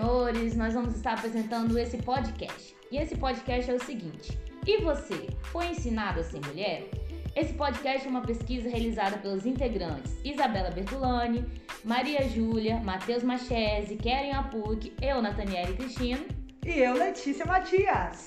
senhores, nós vamos estar apresentando esse podcast. E esse podcast é o seguinte: E você foi ensinado a ser mulher? Esse podcast é uma pesquisa realizada pelos integrantes Isabela Bertolani, Maria Júlia, Matheus Machese, Keren Apuc, eu, Nathaniele Cristino. E eu, Letícia Matias.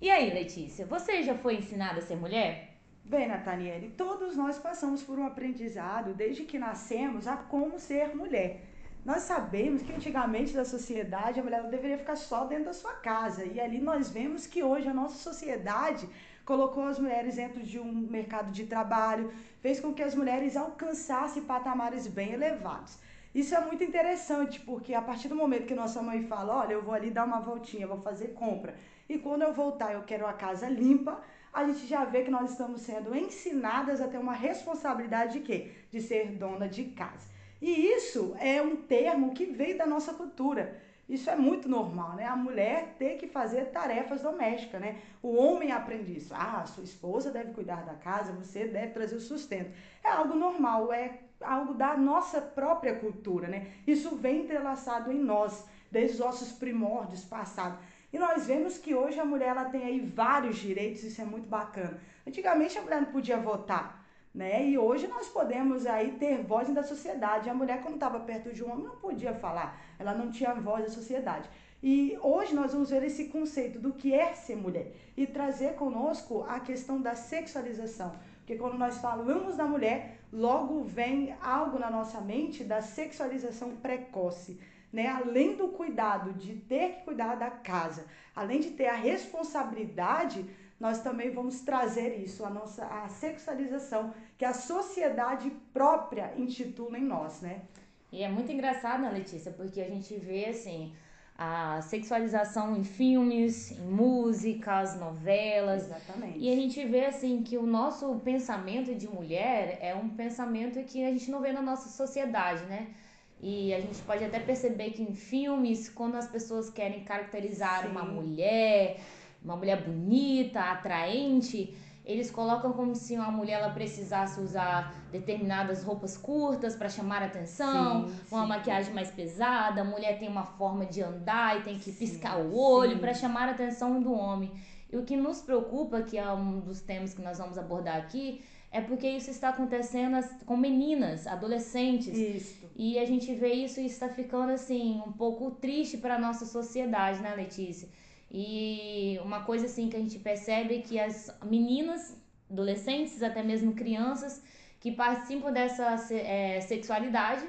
E aí, Letícia, você já foi ensinada a ser mulher? Bem, Nathaniele, todos nós passamos por um aprendizado desde que nascemos a como ser mulher. Nós sabemos que antigamente da sociedade a mulher deveria ficar só dentro da sua casa. E ali nós vemos que hoje a nossa sociedade colocou as mulheres dentro de um mercado de trabalho, fez com que as mulheres alcançassem patamares bem elevados. Isso é muito interessante, porque a partir do momento que nossa mãe fala, olha, eu vou ali dar uma voltinha, vou fazer compra, e quando eu voltar eu quero a casa limpa, a gente já vê que nós estamos sendo ensinadas a ter uma responsabilidade de quê? De ser dona de casa. E isso é um termo que veio da nossa cultura. Isso é muito normal, né? A mulher ter que fazer tarefas domésticas, né? O homem aprende isso. Ah, sua esposa deve cuidar da casa, você deve trazer o sustento. É algo normal, é algo da nossa própria cultura, né? Isso vem entrelaçado em nós, desde os nossos primórdios passados. E nós vemos que hoje a mulher ela tem aí vários direitos, isso é muito bacana. Antigamente a mulher não podia votar né? E hoje nós podemos aí ter voz da sociedade. A mulher, quando estava perto de um homem, não podia falar, ela não tinha voz da sociedade. E hoje nós vamos ver esse conceito do que é ser mulher e trazer conosco a questão da sexualização. Porque quando nós falamos da mulher, logo vem algo na nossa mente da sexualização precoce. Né? Além do cuidado de ter que cuidar da casa, além de ter a responsabilidade nós também vamos trazer isso, a nossa a sexualização que a sociedade própria intitula em nós, né? E é muito engraçado, né, Letícia, porque a gente vê assim a sexualização em filmes, em músicas, novelas. Exatamente. E a gente vê assim que o nosso pensamento de mulher é um pensamento que a gente não vê na nossa sociedade, né? E a gente pode até perceber que em filmes, quando as pessoas querem caracterizar Sim. uma mulher, uma mulher bonita, atraente, eles colocam como se uma mulher ela precisasse usar determinadas roupas curtas para chamar atenção, sim, uma sim. maquiagem mais pesada, a mulher tem uma forma de andar e tem que sim, piscar o olho para chamar a atenção do homem. E o que nos preocupa, que é um dos temas que nós vamos abordar aqui, é porque isso está acontecendo com meninas, adolescentes. Isso. E a gente vê isso e está ficando assim um pouco triste para a nossa sociedade, né, Letícia? E uma coisa assim que a gente percebe é que as meninas, adolescentes, até mesmo crianças que participam dessa é, sexualidade,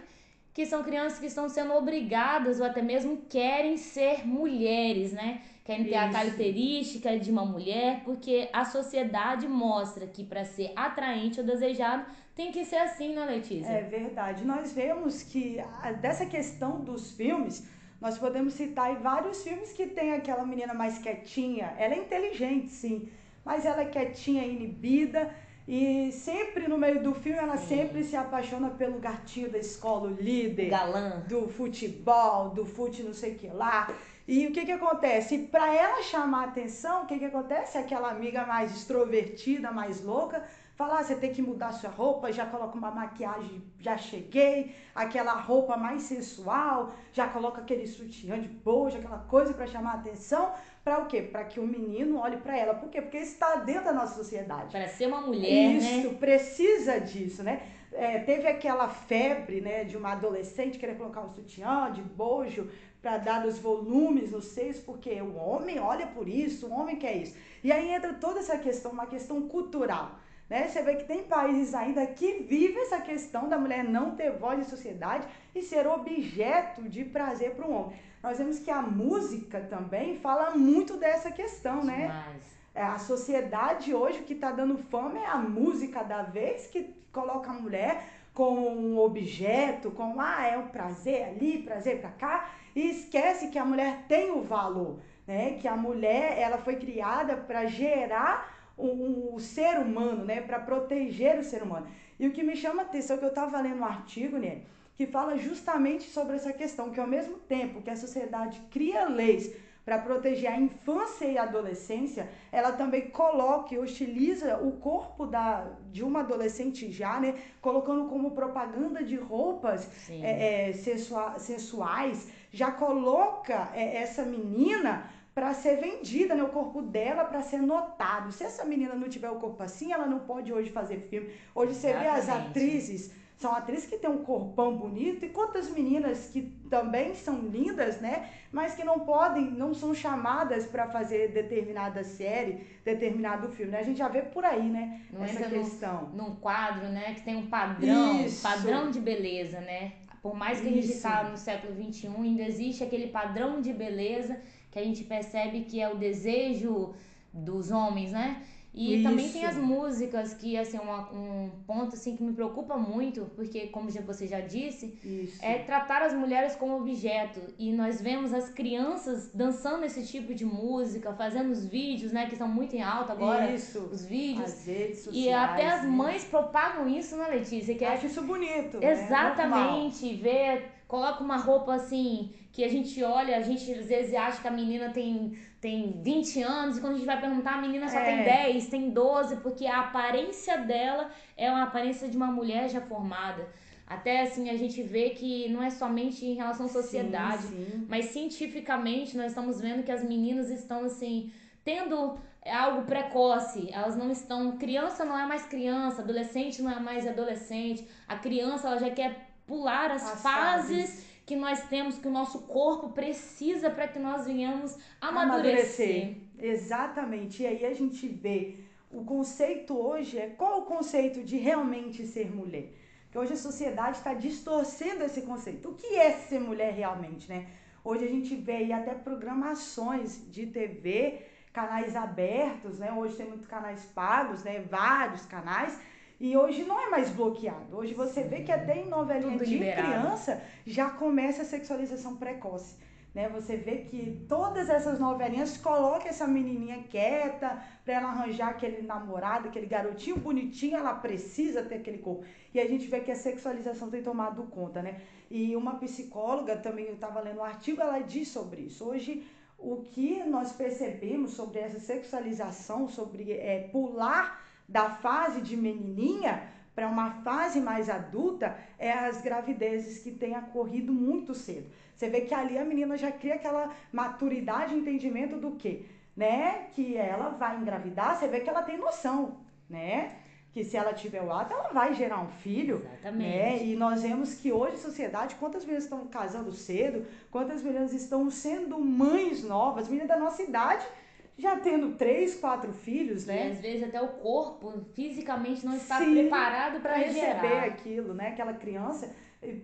que são crianças que estão sendo obrigadas ou até mesmo querem ser mulheres, né? Querem ter Isso. a característica de uma mulher, porque a sociedade mostra que para ser atraente ou desejado tem que ser assim, né, Letícia? É verdade. Nós vemos que dessa questão dos filmes, nós podemos citar vários filmes que tem aquela menina mais quietinha. Ela é inteligente, sim, mas ela é quietinha, inibida. E sempre no meio do filme ela sim. sempre se apaixona pelo gatinho da escola, o líder. Galã. Do futebol, do fute não sei o que lá. E o que que acontece? Para ela chamar a atenção, o que que acontece? Aquela amiga mais extrovertida, mais louca, Falar, ah, você tem que mudar sua roupa, já coloca uma maquiagem, já cheguei, aquela roupa mais sensual, já coloca aquele sutiã de bojo, aquela coisa para chamar a atenção, para o quê? Para que o menino olhe para ela. Por quê? Porque está dentro da nossa sociedade. Para ser uma mulher, Isso, né? precisa disso, né? É, teve aquela febre, né, de uma adolescente querer colocar um sutiã de bojo para dar os volumes nos seios, porque o homem olha por isso, o homem quer isso. E aí entra toda essa questão, uma questão cultural. Né? Você vê que tem países ainda que vivem essa questão da mulher não ter voz em sociedade e ser objeto de prazer para o homem. Nós vemos que a música também fala muito dessa questão, né? Demais. É, a sociedade hoje o que está dando fama é a música da vez que coloca a mulher com um objeto, com ah, é um prazer ali, prazer para cá, e esquece que a mulher tem o valor, né? Que a mulher ela foi criada para gerar o, o ser humano, né? Para proteger o ser humano. E o que me chama a atenção é que eu estava lendo um artigo, né? Que fala justamente sobre essa questão, que ao mesmo tempo que a sociedade cria leis para proteger a infância e a adolescência, ela também coloca e utiliza o corpo da, de uma adolescente já, né? Colocando como propaganda de roupas é, é, sexua, sensuais, já coloca é, essa menina para ser vendida, né? O corpo dela para ser notado. Se essa menina não tiver o corpo assim, ela não pode hoje fazer filme. Hoje você Exatamente. vê as atrizes são atrizes que têm um corpão bonito e quantas meninas que também são lindas, né? Mas que não podem, não são chamadas para fazer determinada série, determinado filme. Né? A gente já vê por aí, né? Não Essa questão. No, num quadro, né? Que tem um padrão, Isso. padrão de beleza, né? Por mais que a gente está no século XXI, ainda existe aquele padrão de beleza que a gente percebe que é o desejo dos homens, né? E Isso. também tem as músicas que, assim, uma, um ponto, assim, que me preocupa muito, porque, como você já disse, Isso. é tratar as mulheres como objeto. E nós vemos as crianças dançando esse tipo de música, fazendo os vídeos, né, que estão muito em alta agora. Isso. Os vídeos. As redes sociais. E até as né? mães propagam isso, né, Letícia? Que é Acho é... isso bonito. Né? Exatamente. Né? Ver, coloca uma roupa, assim, que a gente olha, a gente às vezes acha que a menina tem tem 20 anos, e quando a gente vai perguntar, a menina só é. tem 10, tem 12, porque a aparência dela é uma aparência de uma mulher já formada. Até assim, a gente vê que não é somente em relação à sociedade, sim, sim. mas cientificamente nós estamos vendo que as meninas estão assim, tendo algo precoce, elas não estão, criança não é mais criança, adolescente não é mais adolescente, a criança ela já quer pular as, as fases, fases que nós temos, que o nosso corpo precisa para que nós venhamos amadurecer. amadurecer. Exatamente. E aí a gente vê o conceito hoje é qual o conceito de realmente ser mulher? Porque hoje a sociedade está distorcendo esse conceito. O que é ser mulher realmente, né? Hoje a gente vê aí até programações de TV, canais abertos, né? Hoje tem muitos canais pagos, né? Vários canais e hoje não é mais bloqueado. Hoje você vê que até em novelinha Tudo de liberado. criança já começa a sexualização precoce. Né? Você vê que todas essas novelinhas colocam essa menininha quieta para ela arranjar aquele namorado, aquele garotinho bonitinho, ela precisa ter aquele corpo. E a gente vê que a sexualização tem tomado conta, né? E uma psicóloga também, eu estava lendo um artigo, ela diz sobre isso. Hoje, o que nós percebemos sobre essa sexualização, sobre é, pular da fase de menininha para uma fase mais adulta é as gravidezes que têm ocorrido muito cedo. Você vê que ali a menina já cria aquela maturidade e entendimento do quê? Né? Que ela vai engravidar, você vê que ela tem noção, né? Que se ela tiver o ato, ela vai gerar um filho. Exatamente. Né? E nós vemos que hoje, sociedade, quantas meninas estão casando cedo, quantas meninas estão sendo mães novas, meninas da nossa idade, já tendo três, quatro filhos, né? E às vezes até o corpo fisicamente não está Sim, preparado para receber aquilo, né? Aquela criança,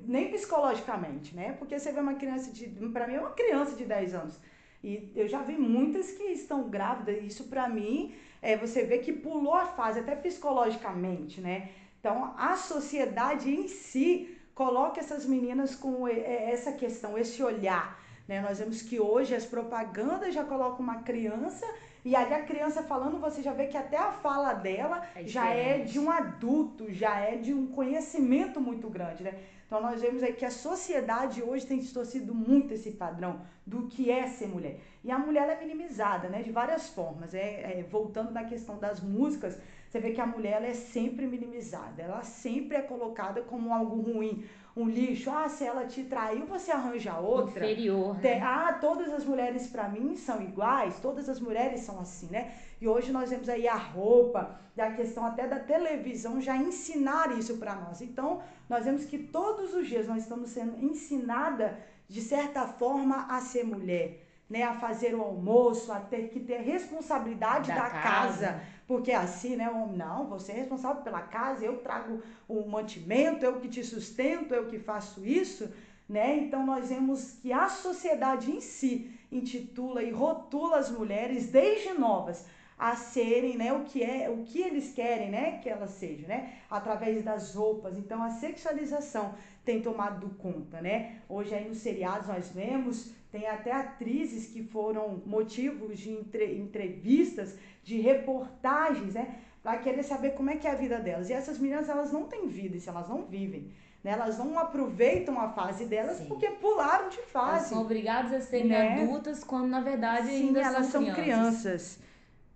nem psicologicamente, né? Porque você vê uma criança de, para mim é uma criança de 10 anos. E eu já vi muitas que estão grávidas, isso para mim, é, você vê que pulou a fase até psicologicamente, né? Então, a sociedade em si coloca essas meninas com essa questão, esse olhar né? Nós vemos que hoje as propagandas já colocam uma criança e ali a criança falando, você já vê que até a fala dela é já é de um adulto, já é de um conhecimento muito grande, né? Então nós vemos aí que a sociedade hoje tem distorcido muito esse padrão do que é ser mulher. E a mulher é minimizada, né? De várias formas. É, é voltando na questão das músicas, você vê que a mulher ela é sempre minimizada, ela sempre é colocada como algo ruim, um lixo. Ah, se ela te traiu, você arranja outra. Inferior. Né? Ah, todas as mulheres para mim são iguais, todas as mulheres são assim, né? E hoje nós vemos aí a roupa, da questão até da televisão já ensinar isso para nós. Então, nós vemos que todos os dias nós estamos sendo ensinada de certa forma a ser mulher né, a fazer o almoço, a ter que ter responsabilidade da, da casa. casa. Porque assim, né, homem, não, você é responsável pela casa, eu trago o mantimento, eu que te sustento, eu que faço isso, né? Então nós vemos que a sociedade em si intitula e rotula as mulheres desde novas a serem, né, o que é, o que eles querem, né, que elas sejam, né, através das roupas. Então a sexualização tem tomado conta, né? Hoje aí nos seriados nós vemos tem até atrizes que foram motivos de entre, entrevistas, de reportagens, né? Para querer saber como é que é a vida delas. E essas meninas, elas não têm vida, se elas não vivem. Né? Elas não aproveitam a fase delas Sim. porque pularam de fase. Elas são obrigadas a serem né? adultas quando na verdade Sim, ainda elas são, são crianças. crianças.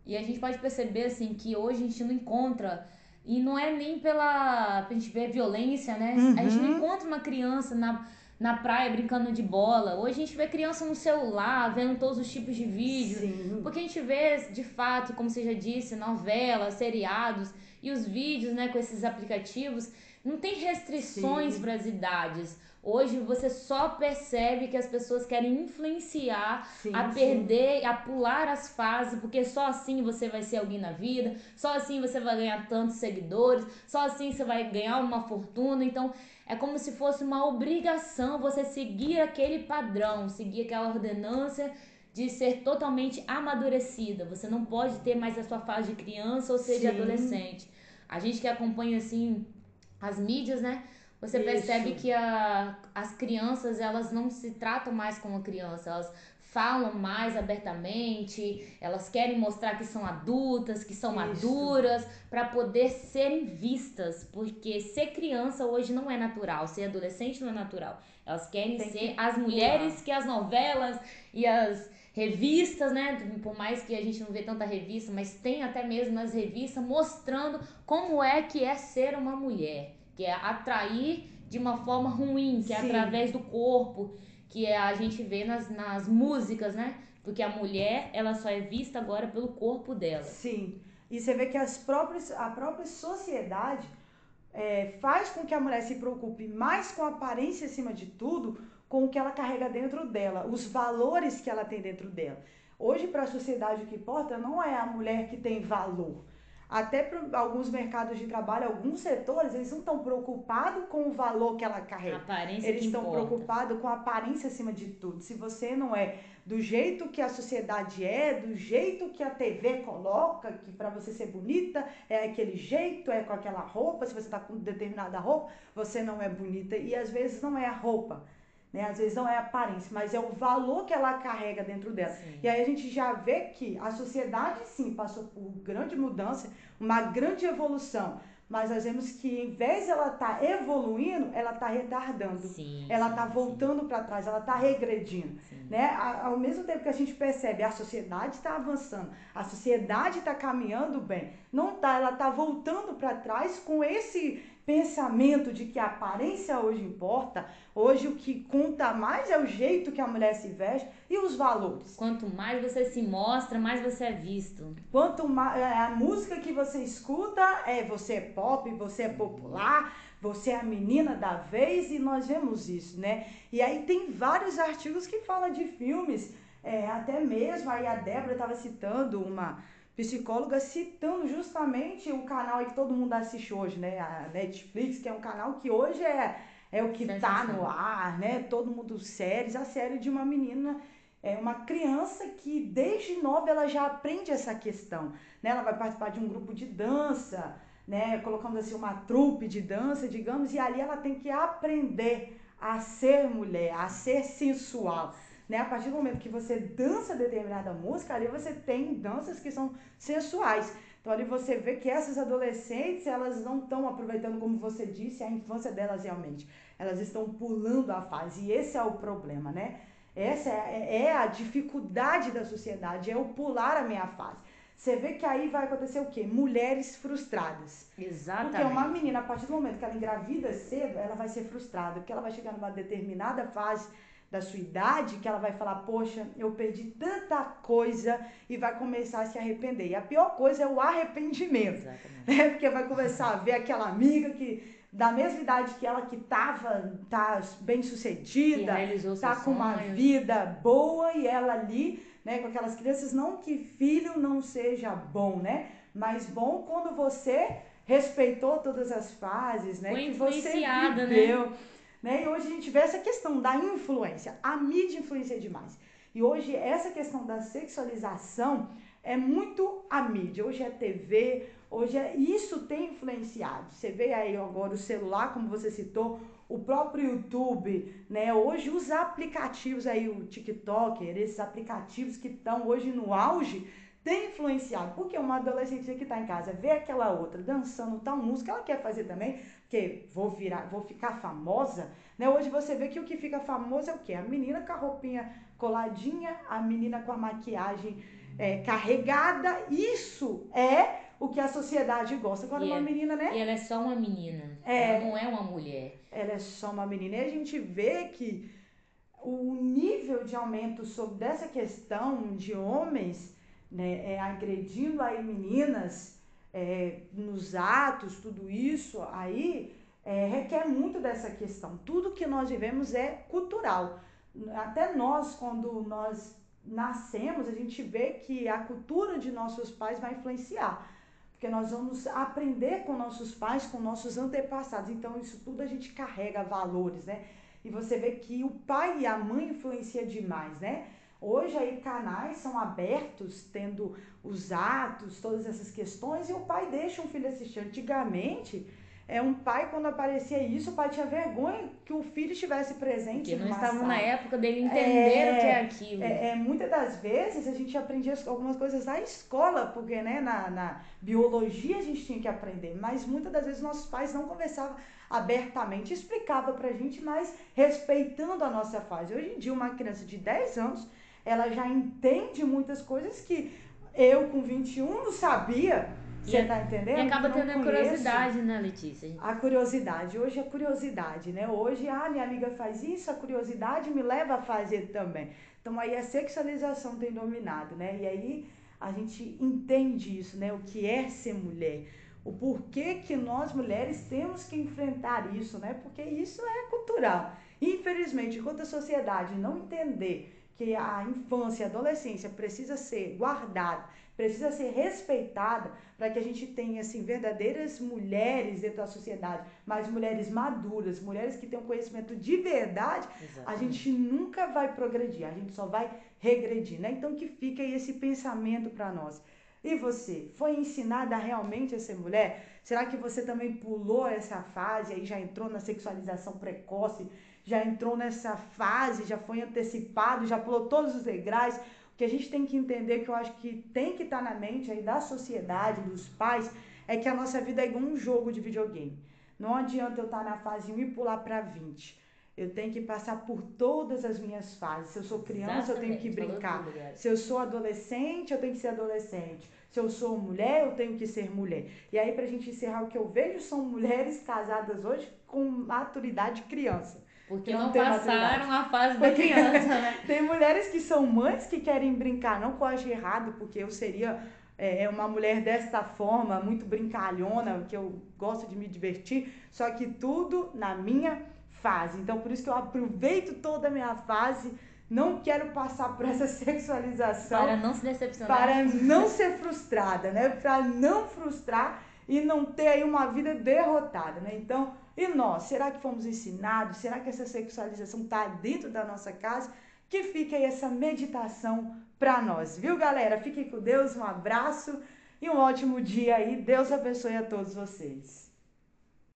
E a gente pode perceber assim que hoje a gente não encontra e não é nem pela. A gente ver violência, né? Uhum. A gente não uhum. encontra uma criança na, na praia brincando de bola. Hoje a gente vê criança no celular, vendo todos os tipos de vídeos. Sim. Porque a gente vê, de fato, como você já disse, novelas, seriados e os vídeos, né, com esses aplicativos. Não tem restrições para as idades. Hoje você só percebe que as pessoas querem influenciar sim, a perder, sim. a pular as fases, porque só assim você vai ser alguém na vida, só assim você vai ganhar tantos seguidores, só assim você vai ganhar uma fortuna. Então é como se fosse uma obrigação você seguir aquele padrão, seguir aquela ordenância de ser totalmente amadurecida. Você não pode ter mais a sua fase de criança ou seja sim. adolescente. A gente que acompanha assim as mídias, né? Você Isso. percebe que a, as crianças, elas não se tratam mais como criança, elas falam mais abertamente, elas querem mostrar que são adultas, que são Isso. maduras, para poder serem vistas, porque ser criança hoje não é natural, ser adolescente não é natural. Elas querem Tem ser que as mulheres que as novelas e as revistas, né? Por mais que a gente não vê tanta revista, mas tem até mesmo as revistas mostrando como é que é ser uma mulher que é atrair de uma forma ruim, que é Sim. através do corpo, que é, a gente vê nas, nas músicas, né? Porque a mulher, ela só é vista agora pelo corpo dela. Sim. E você vê que as próprias, a própria sociedade é, faz com que a mulher se preocupe mais com a aparência acima de tudo, com o que ela carrega dentro dela, os valores que ela tem dentro dela. Hoje, para a sociedade, o que importa não é a mulher que tem valor, até para alguns mercados de trabalho, alguns setores, eles não estão preocupados com o valor que ela carrega. Aparência eles estão preocupados com a aparência acima de tudo. Se você não é do jeito que a sociedade é, do jeito que a TV coloca, que para você ser bonita é aquele jeito, é com aquela roupa, se você está com determinada roupa, você não é bonita. E às vezes não é a roupa né? Às vezes não é aparência, mas é o valor que ela carrega dentro dela. Sim. E aí a gente já vê que a sociedade sim passou por grande mudança, uma grande evolução. Mas nós vemos que em vez ela estar tá evoluindo, ela está retardando. Sim, ela está voltando para trás, ela está regredindo. Né? Ao mesmo tempo que a gente percebe a sociedade está avançando, a sociedade está caminhando bem, não tá, ela está voltando para trás com esse pensamento de que a aparência hoje importa, hoje o que conta mais é o jeito que a mulher se veste e os valores. Quanto mais você se mostra, mais você é visto. Quanto mais é, a música que você escuta é você é pop, você é popular, você é a menina da vez e nós vemos isso, né? E aí tem vários artigos que falam de filmes, é, até mesmo aí a Débora estava citando uma psicóloga citando justamente o canal que todo mundo assiste hoje, né? A Netflix, que é um canal que hoje é, é o que tá no ar, né? Todo mundo séries, a série de uma menina, é uma criança que desde nova ela já aprende essa questão, né? Ela vai participar de um grupo de dança, né? Colocamos assim uma trupe de dança, digamos, e ali ela tem que aprender a ser mulher, a ser sensual né? A partir do momento que você dança determinada música, ali você tem danças que são sensuais. Então ali você vê que essas adolescentes, elas não estão aproveitando, como você disse, a infância delas realmente. Elas estão pulando a fase. E esse é o problema, né? Essa é, é a dificuldade da sociedade, é o pular a minha fase. Você vê que aí vai acontecer o quê? Mulheres frustradas. Exatamente. Porque uma menina, a partir do momento que ela engravida cedo, ela vai ser frustrada, porque ela vai chegar numa determinada fase da sua idade que ela vai falar, poxa, eu perdi tanta coisa e vai começar a se arrepender. E a pior coisa é o arrependimento. Né? Porque vai começar a ver aquela amiga que da mesma idade que ela que tava tá bem sucedida, tá com uma vida boa e ela ali, né, com aquelas crianças, não que filho não seja bom, né? Mas bom quando você respeitou todas as fases, né? Foi que você viveu. Né? Né? E hoje a gente vê essa questão da influência. A mídia influencia demais. E hoje essa questão da sexualização é muito a mídia. Hoje é TV, hoje é isso tem influenciado. Você vê aí agora o celular, como você citou, o próprio YouTube, né? Hoje os aplicativos aí, o TikTok, esses aplicativos que estão hoje no auge, tem influenciado. Porque uma adolescente que está em casa vê aquela outra dançando tal música, ela quer fazer também, porque vou virar, vou ficar famosa, né? Hoje você vê que o que fica famoso é o quê? A menina com a roupinha coladinha, a menina com a maquiagem é, carregada. Isso é o que a sociedade gosta. Quando E uma é- menina, né? E ela é só uma menina. É. Ela não é uma mulher. ela é só uma menina. E a gente vê que o nível de aumento sobre dessa questão de homens né, é, agredindo aí meninas é, nos atos, tudo isso aí é, requer muito dessa questão. Tudo que nós vivemos é cultural. Até nós, quando nós nascemos, a gente vê que a cultura de nossos pais vai influenciar. Porque nós vamos aprender com nossos pais, com nossos antepassados. Então, isso tudo a gente carrega valores, né? E você vê que o pai e a mãe influenciam demais, né? Hoje aí canais são abertos, tendo os atos, todas essas questões, e o pai deixa um filho assistir. Antigamente, é um pai, quando aparecia isso, o pai tinha vergonha que o filho estivesse presente. Porque não estavam sala. na época dele entender o que é aquilo. É, é, muitas das vezes a gente aprendia algumas coisas na escola, porque né, na, na biologia a gente tinha que aprender, mas muitas das vezes nossos pais não conversavam abertamente, explicava pra gente, mas respeitando a nossa fase. Hoje em dia, uma criança de 10 anos, ela já entende muitas coisas que eu com 21 não sabia. Você E- tá entendendo? E acaba Não tendo a curiosidade, né, Letícia? A curiosidade, hoje é curiosidade, né? Hoje, ah, minha amiga faz isso, a curiosidade me leva a fazer também. Então aí a sexualização tem dominado, né? E aí a gente entende isso, né? O que é ser mulher. O porquê que nós mulheres temos que enfrentar isso, né? Porque isso é cultural. Infelizmente, enquanto a sociedade não entender que a infância e a adolescência precisa ser guardada, precisa ser respeitada para que a gente tenha assim verdadeiras mulheres dentro da sociedade, mas mulheres maduras, mulheres que tenham conhecimento de verdade, a Exatamente. gente nunca vai progredir, a gente só vai regredir, né? Então que fica aí esse pensamento para nós. E você, foi ensinada realmente a ser mulher? Será que você também pulou essa fase aí, já entrou na sexualização precoce, já entrou nessa fase, já foi antecipado, já pulou todos os degraus? O que a gente tem que entender, que eu acho que tem que estar na mente aí da sociedade, dos pais, é que a nossa vida é igual um jogo de videogame. Não adianta eu estar na fase 1 e pular para 20. Eu tenho que passar por todas as minhas fases. Se eu sou criança, eu tenho que Exatamente, brincar. Se eu sou adolescente, eu tenho que ser adolescente. Se eu sou mulher, eu tenho que ser mulher. E aí, pra gente encerrar, o que eu vejo são mulheres casadas hoje com maturidade de criança. Porque não não, passaram a fase da Porque- criança, né? Tem mulheres que são mães que querem brincar, não que eu ache errado, porque eu seria é, uma mulher desta forma, muito brincalhona, que eu gosto de me divertir, só que tudo na minha fase. Então, por isso que eu aproveito toda a minha fase, não quero passar por essa sexualização Para não se decepcionar. para não ser frustrada, né? Para não frustrar e não ter aí uma vida derrotada, né? Então, e nós, será que fomos ensinados? Será que essa sexualização está dentro da nossa casa? Que fica aí essa meditação para nós, viu, galera? Fiquem com Deus, um abraço e um ótimo dia aí. Deus abençoe a todos vocês.